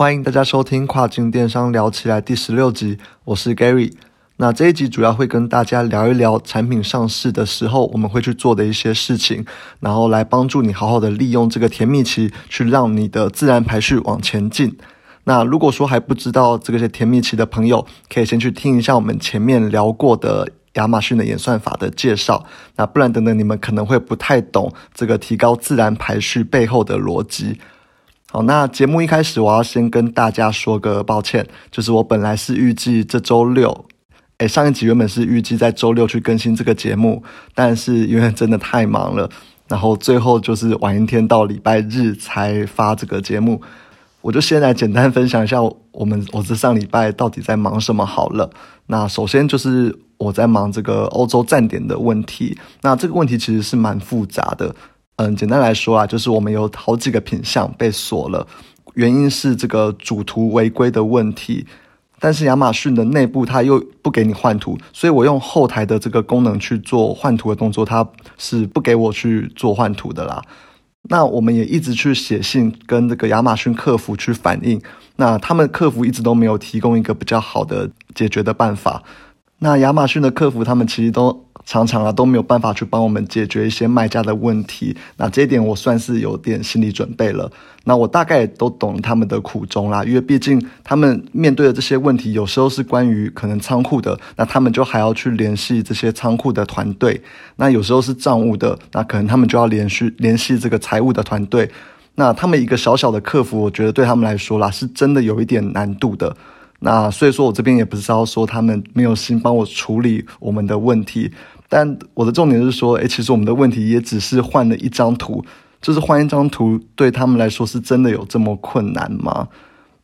欢迎大家收听《跨境电商聊起来》第十六集，我是 Gary。那这一集主要会跟大家聊一聊产品上市的时候我们会去做的一些事情，然后来帮助你好好的利用这个甜蜜期，去让你的自然排序往前进。那如果说还不知道这个些甜蜜期的朋友，可以先去听一下我们前面聊过的亚马逊的演算法的介绍。那不然等等你们可能会不太懂这个提高自然排序背后的逻辑。好，那节目一开始我要先跟大家说个抱歉，就是我本来是预计这周六，诶，上一集原本是预计在周六去更新这个节目，但是因为真的太忙了，然后最后就是晚一天到礼拜日才发这个节目。我就先来简单分享一下我们我这上礼拜到底在忙什么好了。那首先就是我在忙这个欧洲站点的问题，那这个问题其实是蛮复杂的。嗯，简单来说啊，就是我们有好几个品项被锁了，原因是这个主图违规的问题。但是亚马逊的内部它又不给你换图，所以我用后台的这个功能去做换图的动作，它是不给我去做换图的啦。那我们也一直去写信跟这个亚马逊客服去反映，那他们客服一直都没有提供一个比较好的解决的办法。那亚马逊的客服他们其实都。常常啊都没有办法去帮我们解决一些卖家的问题，那这一点我算是有点心理准备了。那我大概都懂他们的苦衷啦，因为毕竟他们面对的这些问题，有时候是关于可能仓库的，那他们就还要去联系这些仓库的团队；那有时候是账务的，那可能他们就要连续联系这个财务的团队。那他们一个小小的客服，我觉得对他们来说啦，是真的有一点难度的。那所以说我这边也不是要说他们没有心帮我处理我们的问题，但我的重点是说，诶，其实我们的问题也只是换了一张图，就是换一张图对他们来说是真的有这么困难吗？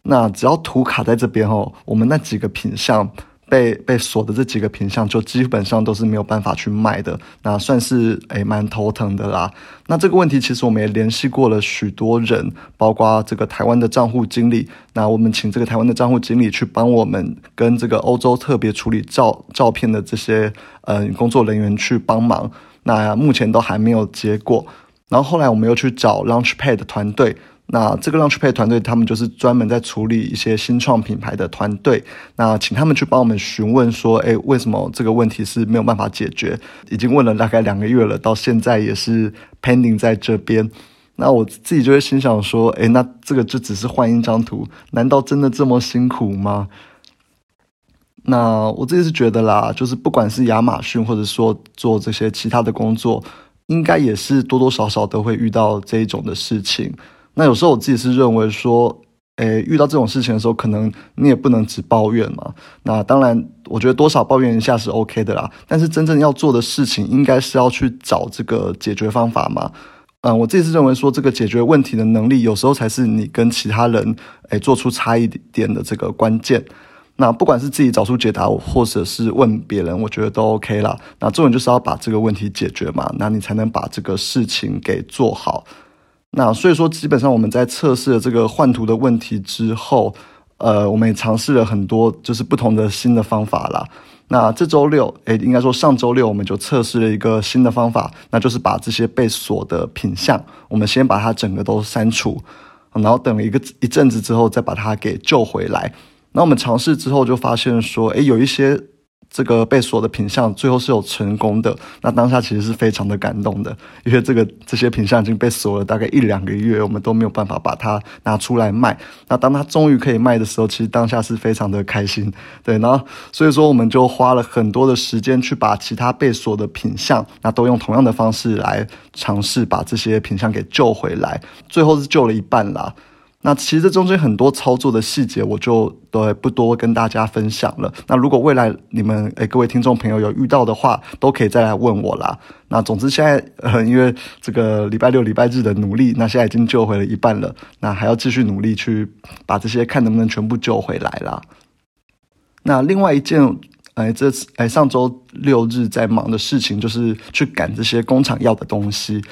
那只要图卡在这边哦，我们那几个品相。被被锁的这几个品相，就基本上都是没有办法去卖的，那算是诶蛮头疼的啦。那这个问题其实我们也联系过了许多人，包括这个台湾的账户经理。那我们请这个台湾的账户经理去帮我们跟这个欧洲特别处理照照片的这些嗯工作人员去帮忙。那目前都还没有结果。然后后来我们又去找 Launchpad 团队。那这个 Launchpad 团队，他们就是专门在处理一些新创品牌的团队。那请他们去帮我们询问说，哎，为什么这个问题是没有办法解决？已经问了大概两个月了，到现在也是 pending 在这边。那我自己就会心想说，哎，那这个就只是换一张图，难道真的这么辛苦吗？那我自己是觉得啦，就是不管是亚马逊，或者说做这些其他的工作，应该也是多多少少都会遇到这一种的事情。那有时候我自己是认为说，诶，遇到这种事情的时候，可能你也不能只抱怨嘛。那当然，我觉得多少抱怨一下是 OK 的啦。但是真正要做的事情，应该是要去找这个解决方法嘛。嗯，我自己是认为说，这个解决问题的能力，有时候才是你跟其他人诶做出差异点的这个关键。那不管是自己找出解答，或者是问别人，我觉得都 OK 啦。那重点就是要把这个问题解决嘛，那你才能把这个事情给做好。那所以说，基本上我们在测试了这个换图的问题之后，呃，我们也尝试了很多就是不同的新的方法啦。那这周六，诶，应该说上周六，我们就测试了一个新的方法，那就是把这些被锁的品相，我们先把它整个都删除，然后等了一个一阵子之后，再把它给救回来。那我们尝试之后就发现说，诶，有一些。这个被锁的品相最后是有成功的，那当下其实是非常的感动的，因为这个这些品相已经被锁了大概一两个月，我们都没有办法把它拿出来卖。那当它终于可以卖的时候，其实当下是非常的开心。对，然后所以说我们就花了很多的时间去把其他被锁的品相，那都用同样的方式来尝试把这些品相给救回来，最后是救了一半啦。那其实这中间很多操作的细节，我就都不多跟大家分享了。那如果未来你们诶各位听众朋友有遇到的话，都可以再来问我啦。那总之现在呃因为这个礼拜六礼拜日的努力，那现在已经救回了一半了，那还要继续努力去把这些看能不能全部救回来啦。那另外一件哎这次哎上周六日在忙的事情，就是去赶这些工厂要的东西。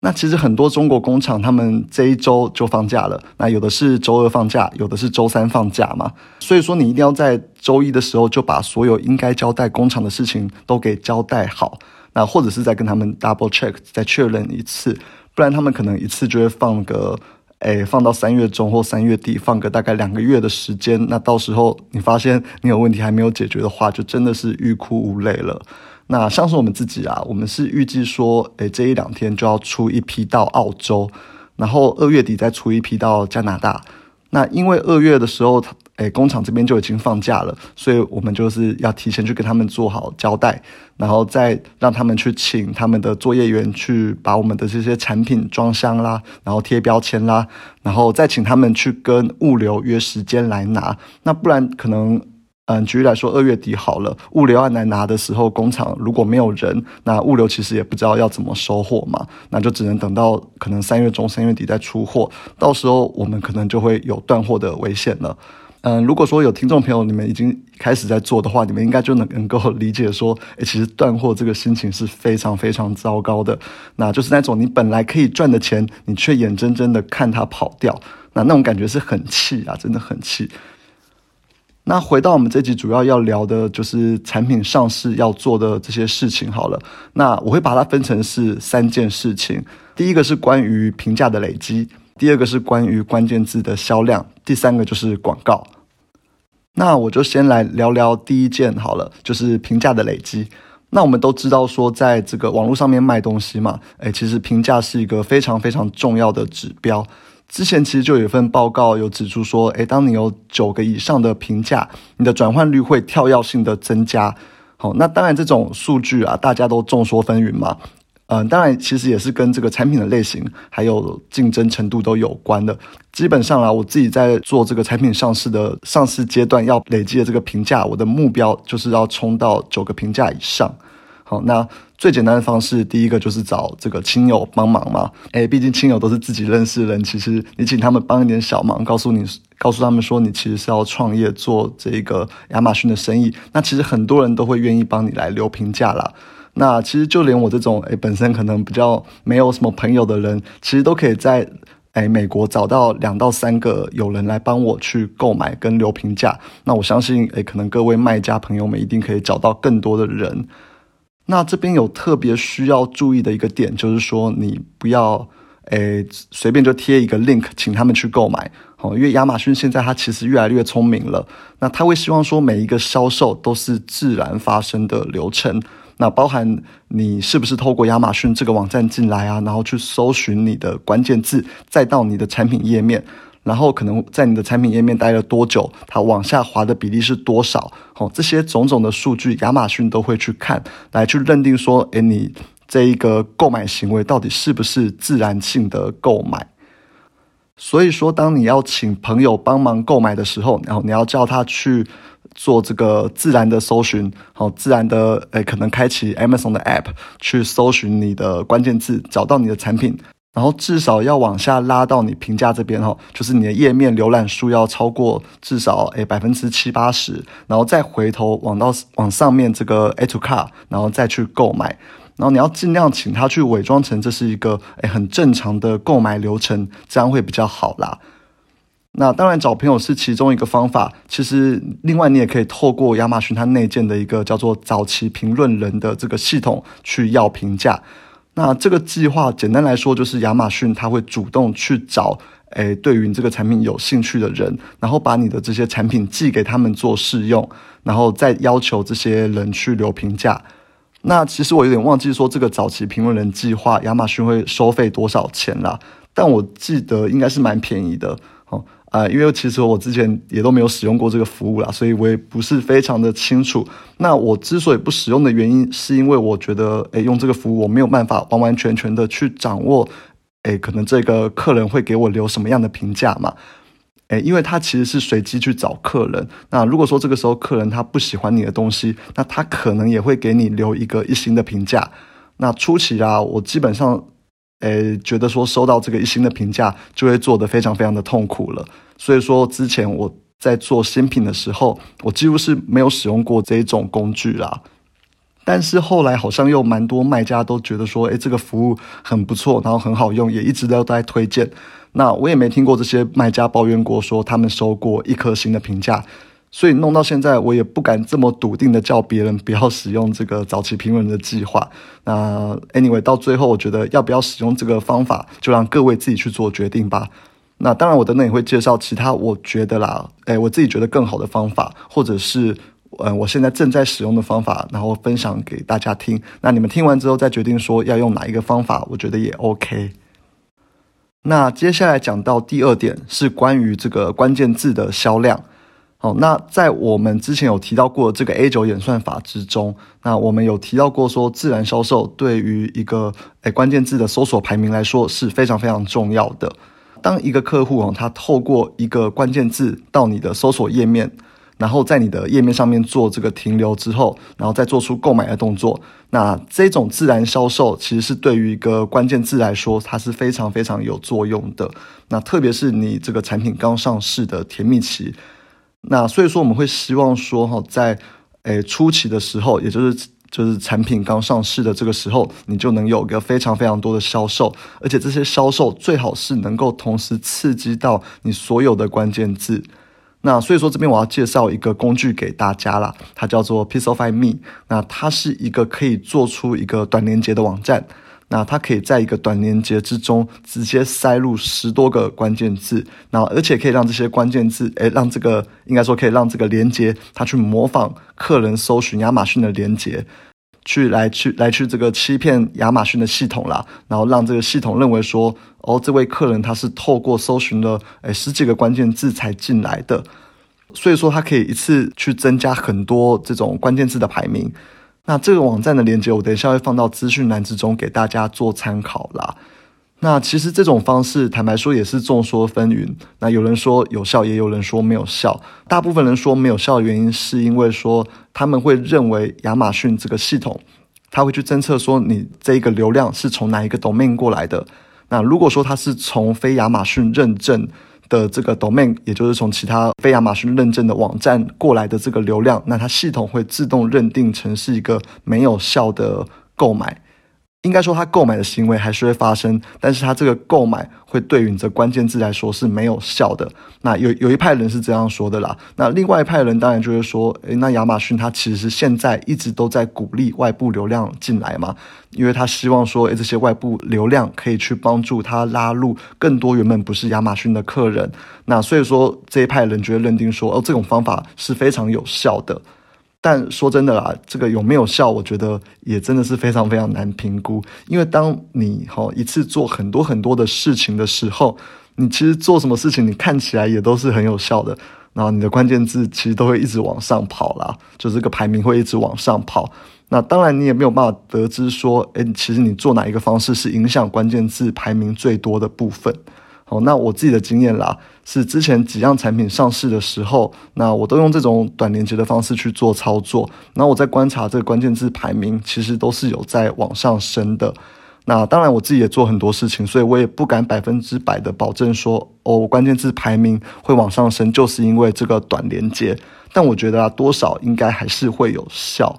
那其实很多中国工厂，他们这一周就放假了。那有的是周二放假，有的是周三放假嘛。所以说，你一定要在周一的时候就把所有应该交代工厂的事情都给交代好。那或者是再跟他们 double check，再确认一次，不然他们可能一次就会放个哎，放到三月中或三月底，放个大概两个月的时间。那到时候你发现你有问题还没有解决的话，就真的是欲哭无泪了。那像是我们自己啊，我们是预计说，哎，这一两天就要出一批到澳洲，然后二月底再出一批到加拿大。那因为二月的时候，诶，工厂这边就已经放假了，所以我们就是要提前去跟他们做好交代，然后再让他们去请他们的作业员去把我们的这些产品装箱啦，然后贴标签啦，然后再请他们去跟物流约时间来拿。那不然可能，嗯，举例来说，二月底好了，物流要来拿的时候，工厂如果没有人，那物流其实也不知道要怎么收货嘛，那就只能等到可能三月中、三月底再出货，到时候我们可能就会有断货的危险了。嗯，如果说有听众朋友你们已经开始在做的话，你们应该就能能够理解说，诶，其实断货这个心情是非常非常糟糕的。那就是那种你本来可以赚的钱，你却眼睁睁的看它跑掉，那那种感觉是很气啊，真的很气。那回到我们这集主要要聊的就是产品上市要做的这些事情好了。那我会把它分成是三件事情，第一个是关于评价的累积，第二个是关于关键字的销量，第三个就是广告。那我就先来聊聊第一件好了，就是评价的累积。那我们都知道说，在这个网络上面卖东西嘛，诶，其实评价是一个非常非常重要的指标。之前其实就有一份报告有指出说，诶，当你有九个以上的评价，你的转换率会跳跃性的增加。好，那当然这种数据啊，大家都众说纷纭嘛。嗯，当然，其实也是跟这个产品的类型还有竞争程度都有关的。基本上啊，我自己在做这个产品上市的上市阶段，要累积的这个评价，我的目标就是要冲到九个评价以上。好，那最简单的方式，第一个就是找这个亲友帮忙嘛。诶，毕竟亲友都是自己认识的人，其实你请他们帮一点小忙，告诉你，告诉他们说你其实是要创业做这个亚马逊的生意，那其实很多人都会愿意帮你来留评价啦。那其实就连我这种诶本身可能比较没有什么朋友的人，其实都可以在诶美国找到两到三个有人来帮我去购买跟留评价。那我相信诶可能各位卖家朋友们一定可以找到更多的人。那这边有特别需要注意的一个点，就是说你不要诶随便就贴一个 link 请他们去购买，好，因为亚马逊现在它其实越来越聪明了，那他会希望说每一个销售都是自然发生的流程。那包含你是不是透过亚马逊这个网站进来啊，然后去搜寻你的关键字，再到你的产品页面，然后可能在你的产品页面待了多久，它往下滑的比例是多少？哦，这些种种的数据，亚马逊都会去看，来去认定说，诶，你这一个购买行为到底是不是自然性的购买？所以说，当你要请朋友帮忙购买的时候，然后你要叫他去。做这个自然的搜寻，好，自然的，诶，可能开启 Amazon 的 App 去搜寻你的关键字，找到你的产品，然后至少要往下拉到你评价这边，哈，就是你的页面浏览数要超过至少诶百分之七八十，然后再回头往到往上面这个 A to card，然后再去购买，然后你要尽量请他去伪装成这是一个诶很正常的购买流程，这样会比较好啦。那当然，找朋友是其中一个方法。其实，另外你也可以透过亚马逊它内建的一个叫做“早期评论人”的这个系统去要评价。那这个计划简单来说，就是亚马逊它会主动去找，诶，对于你这个产品有兴趣的人，然后把你的这些产品寄给他们做试用，然后再要求这些人去留评价。那其实我有点忘记说，这个早期评论人计划，亚马逊会收费多少钱啦？但我记得应该是蛮便宜的。啊，因为其实我之前也都没有使用过这个服务啦，所以我也不是非常的清楚。那我之所以不使用的原因，是因为我觉得，诶，用这个服务我没有办法完完全全的去掌握，诶，可能这个客人会给我留什么样的评价嘛？诶，因为他其实是随机去找客人。那如果说这个时候客人他不喜欢你的东西，那他可能也会给你留一个一星的评价。那初期啊，我基本上。诶，觉得说收到这个一星的评价，就会做得非常非常的痛苦了。所以说，之前我在做新品的时候，我几乎是没有使用过这一种工具啦。但是后来好像又蛮多卖家都觉得说，诶，这个服务很不错，然后很好用，也一直都在推荐。那我也没听过这些卖家抱怨过，说他们收过一颗星的评价。所以弄到现在，我也不敢这么笃定的叫别人不要使用这个早期评论的计划。那 anyway，到最后我觉得要不要使用这个方法，就让各位自己去做决定吧。那当然，我等等也会介绍其他我觉得啦，诶，我自己觉得更好的方法，或者是，嗯，我现在正在使用的方法，然后分享给大家听。那你们听完之后再决定说要用哪一个方法，我觉得也 OK。那接下来讲到第二点是关于这个关键字的销量。好，那在我们之前有提到过这个 A 九演算法之中，那我们有提到过说自然销售对于一个诶关键字的搜索排名来说是非常非常重要的。当一个客户哦，他透过一个关键字到你的搜索页面，然后在你的页面上面做这个停留之后，然后再做出购买的动作，那这种自然销售其实是对于一个关键字来说，它是非常非常有作用的。那特别是你这个产品刚上市的甜蜜期，那所以说我们会希望说哈，在诶初期的时候，也就是。就是产品刚上市的这个时候，你就能有个非常非常多的销售，而且这些销售最好是能够同时刺激到你所有的关键字。那所以说这边我要介绍一个工具给大家啦，它叫做 Pixelify Me。那它是一个可以做出一个短连接的网站。那它可以在一个短连接之中直接塞入十多个关键字，那而且可以让这些关键字，诶，让这个应该说可以让这个连接它去模仿客人搜寻亚马逊的连接，去来去来去这个欺骗亚马逊的系统啦，然后让这个系统认为说，哦，这位客人他是透过搜寻了诶十几个关键字才进来的，所以说它可以一次去增加很多这种关键字的排名。那这个网站的链接，我等一下会放到资讯栏之中给大家做参考啦。那其实这种方式，坦白说也是众说纷纭。那有人说有效，也有人说没有效。大部分人说没有效的原因，是因为说他们会认为亚马逊这个系统，他会去侦测说你这个流量是从哪一个 domain 过来的。那如果说它是从非亚马逊认证，的这个 domain，也就是从其他非亚马逊认证的网站过来的这个流量，那它系统会自动认定成是一个没有效的购买。应该说，他购买的行为还是会发生，但是他这个购买会对于你这关键字来说是没有效的。那有有一派人是这样说的啦。那另外一派人当然就是说，诶，那亚马逊它其实现在一直都在鼓励外部流量进来嘛，因为他希望说，诶，这些外部流量可以去帮助他拉入更多原本不是亚马逊的客人。那所以说这一派人就会认定说，哦，这种方法是非常有效的。但说真的啦，这个有没有效，我觉得也真的是非常非常难评估。因为当你哈一次做很多很多的事情的时候，你其实做什么事情，你看起来也都是很有效的。然后你的关键字其实都会一直往上跑啦，就这个排名会一直往上跑。那当然你也没有办法得知说，诶，其实你做哪一个方式是影响关键字排名最多的部分。好，那我自己的经验啦，是之前几样产品上市的时候，那我都用这种短连接的方式去做操作。那我在观察这个关键字排名，其实都是有在往上升的。那当然我自己也做很多事情，所以我也不敢百分之百的保证说，哦，关键字排名会往上升，就是因为这个短连接。但我觉得啊，多少应该还是会有效。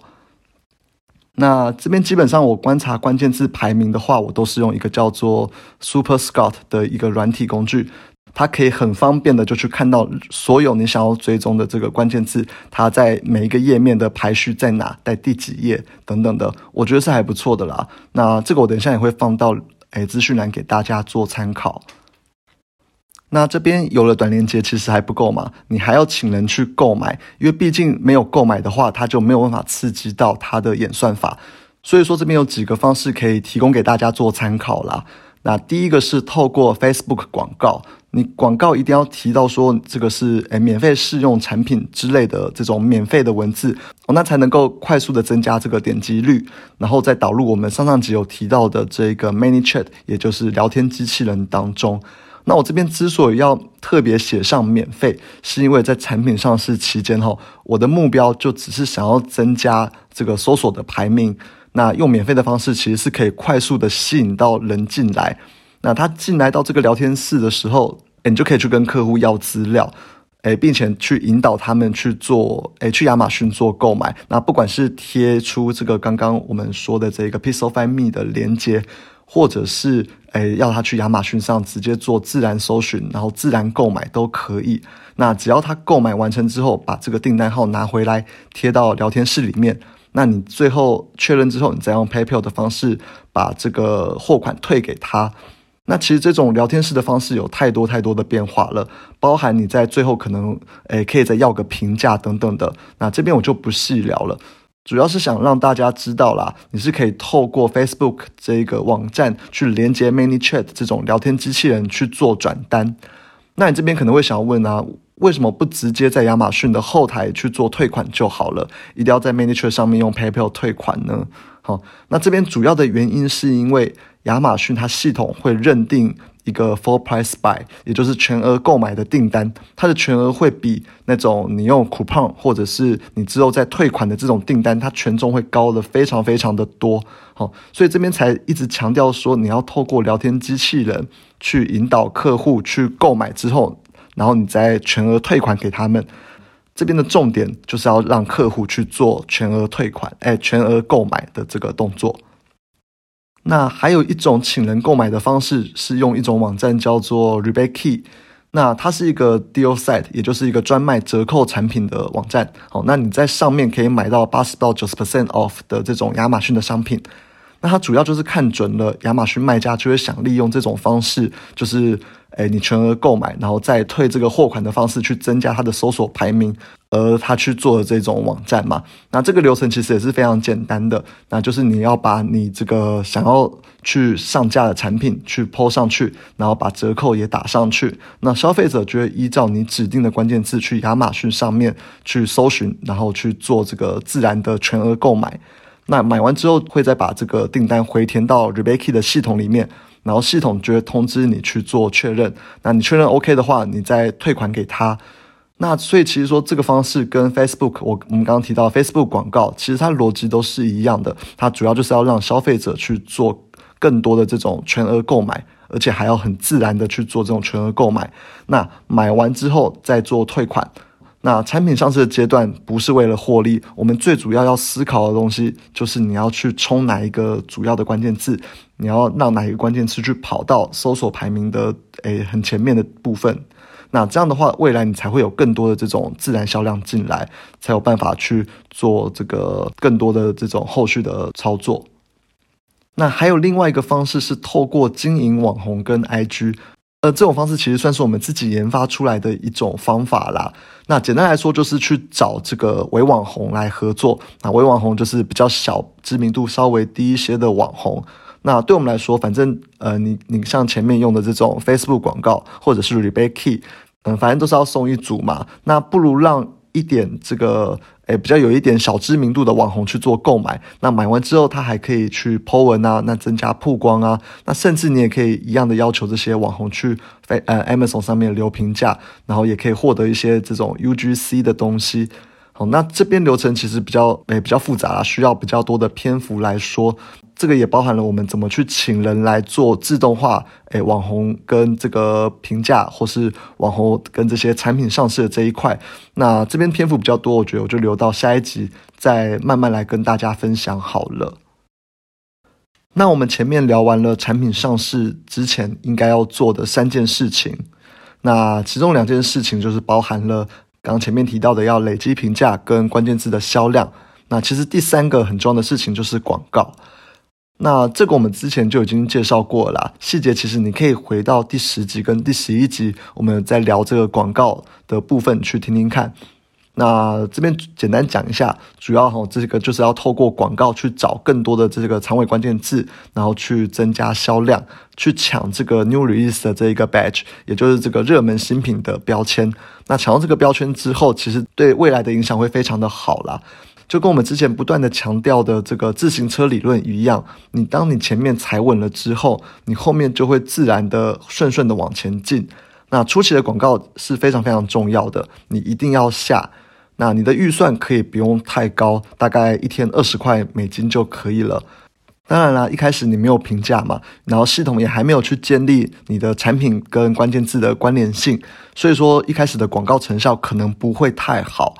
那这边基本上我观察关键字排名的话，我都是用一个叫做 Super Scout 的一个软体工具，它可以很方便的就去看到所有你想要追踪的这个关键字，它在每一个页面的排序在哪，在第几页等等的，我觉得是还不错的啦。那这个我等一下也会放到诶资讯栏给大家做参考。那这边有了短链接，其实还不够嘛？你还要请人去购买，因为毕竟没有购买的话，它就没有办法刺激到它的演算法。所以说这边有几个方式可以提供给大家做参考啦。那第一个是透过 Facebook 广告，你广告一定要提到说这个是诶免费试用产品之类的这种免费的文字，哦，那才能够快速的增加这个点击率，然后再导入我们上上集有提到的这个 ManyChat，也就是聊天机器人当中。那我这边之所以要特别写上免费，是因为在产品上市期间哈，我的目标就只是想要增加这个搜索的排名。那用免费的方式，其实是可以快速的吸引到人进来。那他进来到这个聊天室的时候，你就可以去跟客户要资料，诶，并且去引导他们去做，诶，去亚马逊做购买。那不管是贴出这个刚刚我们说的这个 Pixelify Me 的连接。或者是诶，要他去亚马逊上直接做自然搜寻，然后自然购买都可以。那只要他购买完成之后，把这个订单号拿回来贴到聊天室里面，那你最后确认之后，你再用 PayPal 的方式把这个货款退给他。那其实这种聊天室的方式有太多太多的变化了，包含你在最后可能诶可以再要个评价等等的。那这边我就不细聊了，主要是想让大家知道啦，你是可以透过 Facebook 这个网站去连接 ManyChat 这种聊天机器人去做转单。那你这边可能会想要问啊，为什么不直接在亚马逊的后台去做退款就好了，一定要在 ManyChat 上面用 PayPal 退款呢？好，那这边主要的原因是因为亚马逊它系统会认定一个 full price buy，也就是全额购买的订单，它的全额会比那种你用 coupon 或者是你之后再退款的这种订单，它权重会高的非常非常的多。好，所以这边才一直强调说，你要透过聊天机器人去引导客户去购买之后，然后你再全额退款给他们。这边的重点就是要让客户去做全额退款，哎，全额购买的这个动作。那还有一种请人购买的方式是用一种网站叫做 Rebate Key，那它是一个 deal site，也就是一个专卖折扣产品的网站。好，那你在上面可以买到八十到九十 percent off 的这种亚马逊的商品。那它主要就是看准了亚马逊卖家就会想利用这种方式，就是。哎，你全额购买，然后再退这个货款的方式去增加它的搜索排名，而他去做的这种网站嘛，那这个流程其实也是非常简单的，那就是你要把你这个想要去上架的产品去 PO 上去，然后把折扣也打上去，那消费者就会依照你指定的关键字去亚马逊上面去搜寻，然后去做这个自然的全额购买，那买完之后会再把这个订单回填到 Rebecca 的系统里面。然后系统就会通知你去做确认，那你确认 OK 的话，你再退款给他。那所以其实说这个方式跟 Facebook，我我们刚刚提到 Facebook 广告，其实它逻辑都是一样的。它主要就是要让消费者去做更多的这种全额购买，而且还要很自然的去做这种全额购买。那买完之后再做退款。那产品上市的阶段不是为了获利，我们最主要要思考的东西就是你要去冲哪一个主要的关键字，你要让哪一个关键词去跑到搜索排名的诶很前面的部分。那这样的话，未来你才会有更多的这种自然销量进来，才有办法去做这个更多的这种后续的操作。那还有另外一个方式是透过经营网红跟 IG。呃，这种方式其实算是我们自己研发出来的一种方法啦。那简单来说，就是去找这个伪网红来合作。那伪网红就是比较小知名度、稍微低一些的网红。那对我们来说，反正呃，你你像前面用的这种 Facebook 广告，或者是 Rebate Key，嗯，反正都是要送一组嘛。那不如让一点这个。诶，比较有一点小知名度的网红去做购买，那买完之后，他还可以去 Po 文啊，那增加曝光啊，那甚至你也可以一样的要求这些网红去在呃 Amazon 上面留评价，然后也可以获得一些这种 UGC 的东西。好，那这边流程其实比较诶比较复杂啦，需要比较多的篇幅来说。这个也包含了我们怎么去请人来做自动化，诶，网红跟这个评价，或是网红跟这些产品上市的这一块。那这边篇幅比较多，我觉得我就留到下一集再慢慢来跟大家分享好了。那我们前面聊完了产品上市之前应该要做的三件事情，那其中两件事情就是包含了刚前面提到的要累积评价跟关键字的销量。那其实第三个很重要的事情就是广告。那这个我们之前就已经介绍过了，细节其实你可以回到第十集跟第十一集，我们在聊这个广告的部分去听听看。那这边简单讲一下，主要哈这个就是要透过广告去找更多的这个长尾关键字，然后去增加销量，去抢这个 new release 的这一个 badge，也就是这个热门新品的标签。那抢到这个标签之后，其实对未来的影响会非常的好啦。就跟我们之前不断的强调的这个自行车理论一样，你当你前面踩稳了之后，你后面就会自然的顺顺的往前进。那初期的广告是非常非常重要的，你一定要下。那你的预算可以不用太高，大概一天二十块美金就可以了。当然啦，一开始你没有评价嘛，然后系统也还没有去建立你的产品跟关键字的关联性，所以说一开始的广告成效可能不会太好。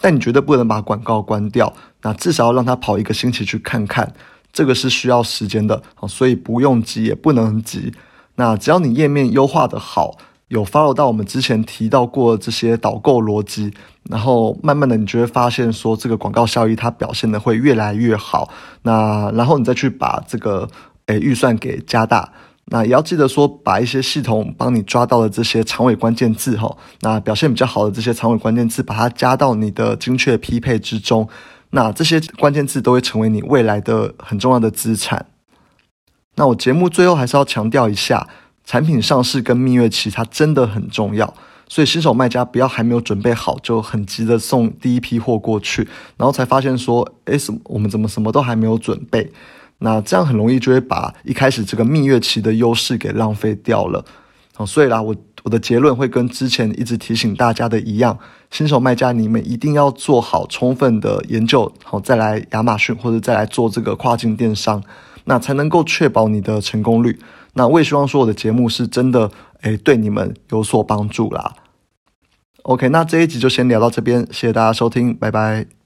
但你绝对不能把广告关掉，那至少要让他跑一个星期去看看，这个是需要时间的所以不用急也不能急。那只要你页面优化的好，有 follow 到我们之前提到过这些导购逻辑，然后慢慢的你就会发现说这个广告效益它表现的会越来越好。那然后你再去把这个诶预算给加大。那也要记得说，把一些系统帮你抓到的这些长尾关键字哈，那表现比较好的这些长尾关键字，把它加到你的精确匹配之中。那这些关键字都会成为你未来的很重要的资产。那我节目最后还是要强调一下，产品上市跟蜜月期它真的很重要，所以新手卖家不要还没有准备好就很急的送第一批货过去，然后才发现说，诶，什我们怎么什么都还没有准备。那这样很容易就会把一开始这个蜜月期的优势给浪费掉了，好，所以啦，我我的结论会跟之前一直提醒大家的一样，新手卖家你们一定要做好充分的研究，好再来亚马逊或者再来做这个跨境电商，那才能够确保你的成功率。那我也希望说我的节目是真的，诶，对你们有所帮助啦。OK，那这一集就先聊到这边，谢谢大家收听，拜拜。